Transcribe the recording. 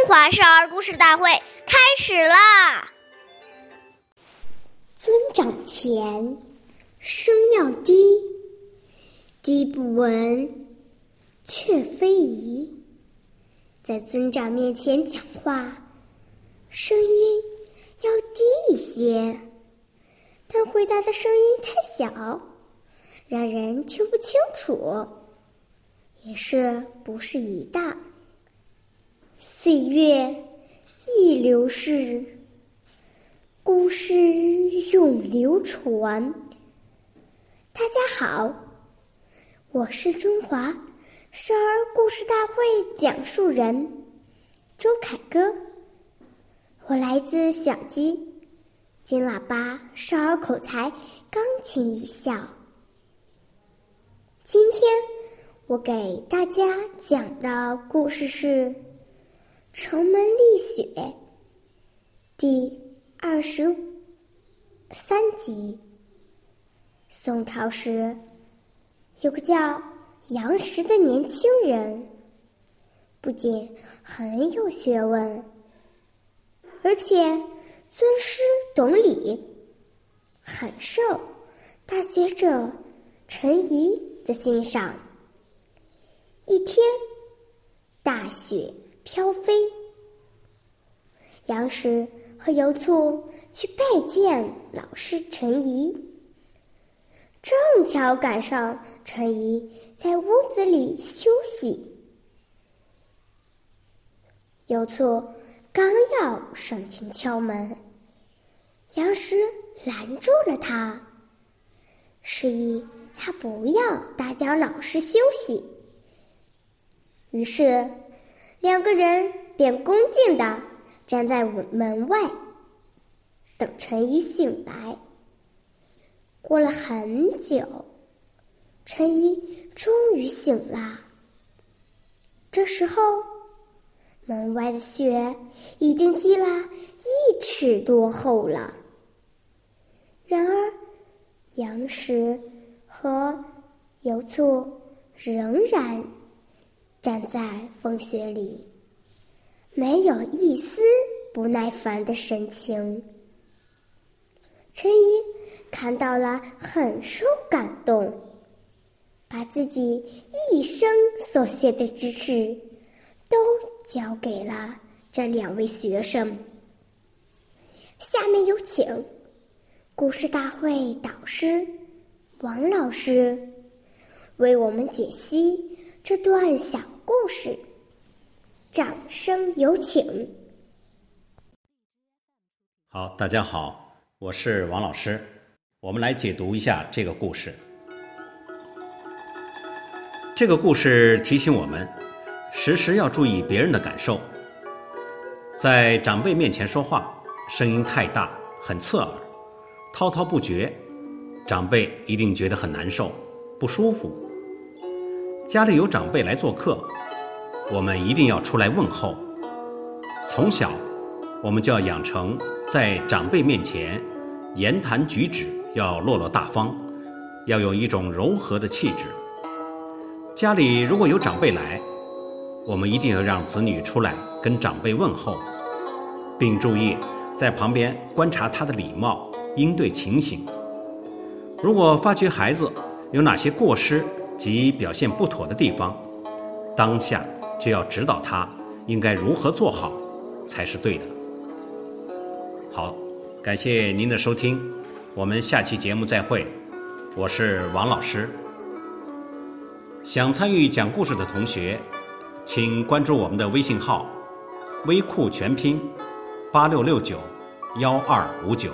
中华少儿故事大会开始啦！尊长前，声要低，低不闻，却非宜。在尊长面前讲话，声音要低一些，但回答的声音太小，让人听不清楚，也是不适宜的。岁月易流逝，故事永流传。大家好，我是中华少儿故事大会讲述人周凯歌，我来自小鸡金喇叭少儿口才钢琴艺校。今天我给大家讲的故事是。城门立雪，第二十三集。宋朝时，有个叫杨时的年轻人，不仅很有学问，而且尊师懂礼，很受大学者陈颐的欣赏。一天，大雪。飘飞，杨时和游卒去拜见老师陈颐，正巧赶上陈颐在屋子里休息。游卒刚要上前敲门，杨时拦住了他，示意他不要打搅老师休息。于是。两个人便恭敬地站在门外，等陈怡醒来。过了很久，陈怡终于醒了。这时候，门外的雪已经积了一尺多厚了。然而，杨时和油醋仍然。站在风雪里，没有一丝不耐烦的神情。陈怡看到了，很受感动，把自己一生所学的知识都教给了这两位学生。下面有请故事大会导师王老师为我们解析。这段小故事，掌声有请。好，大家好，我是王老师，我们来解读一下这个故事。这个故事提醒我们，时时要注意别人的感受。在长辈面前说话，声音太大，很刺耳，滔滔不绝，长辈一定觉得很难受，不舒服。家里有长辈来做客，我们一定要出来问候。从小，我们就要养成在长辈面前言谈举止要落落大方，要有一种柔和的气质。家里如果有长辈来，我们一定要让子女出来跟长辈问候，并注意在旁边观察他的礼貌应对情形。如果发觉孩子有哪些过失，及表现不妥的地方，当下就要指导他应该如何做好才是对的。好，感谢您的收听，我们下期节目再会。我是王老师。想参与讲故事的同学，请关注我们的微信号“微库全拼八六六九幺二五九”。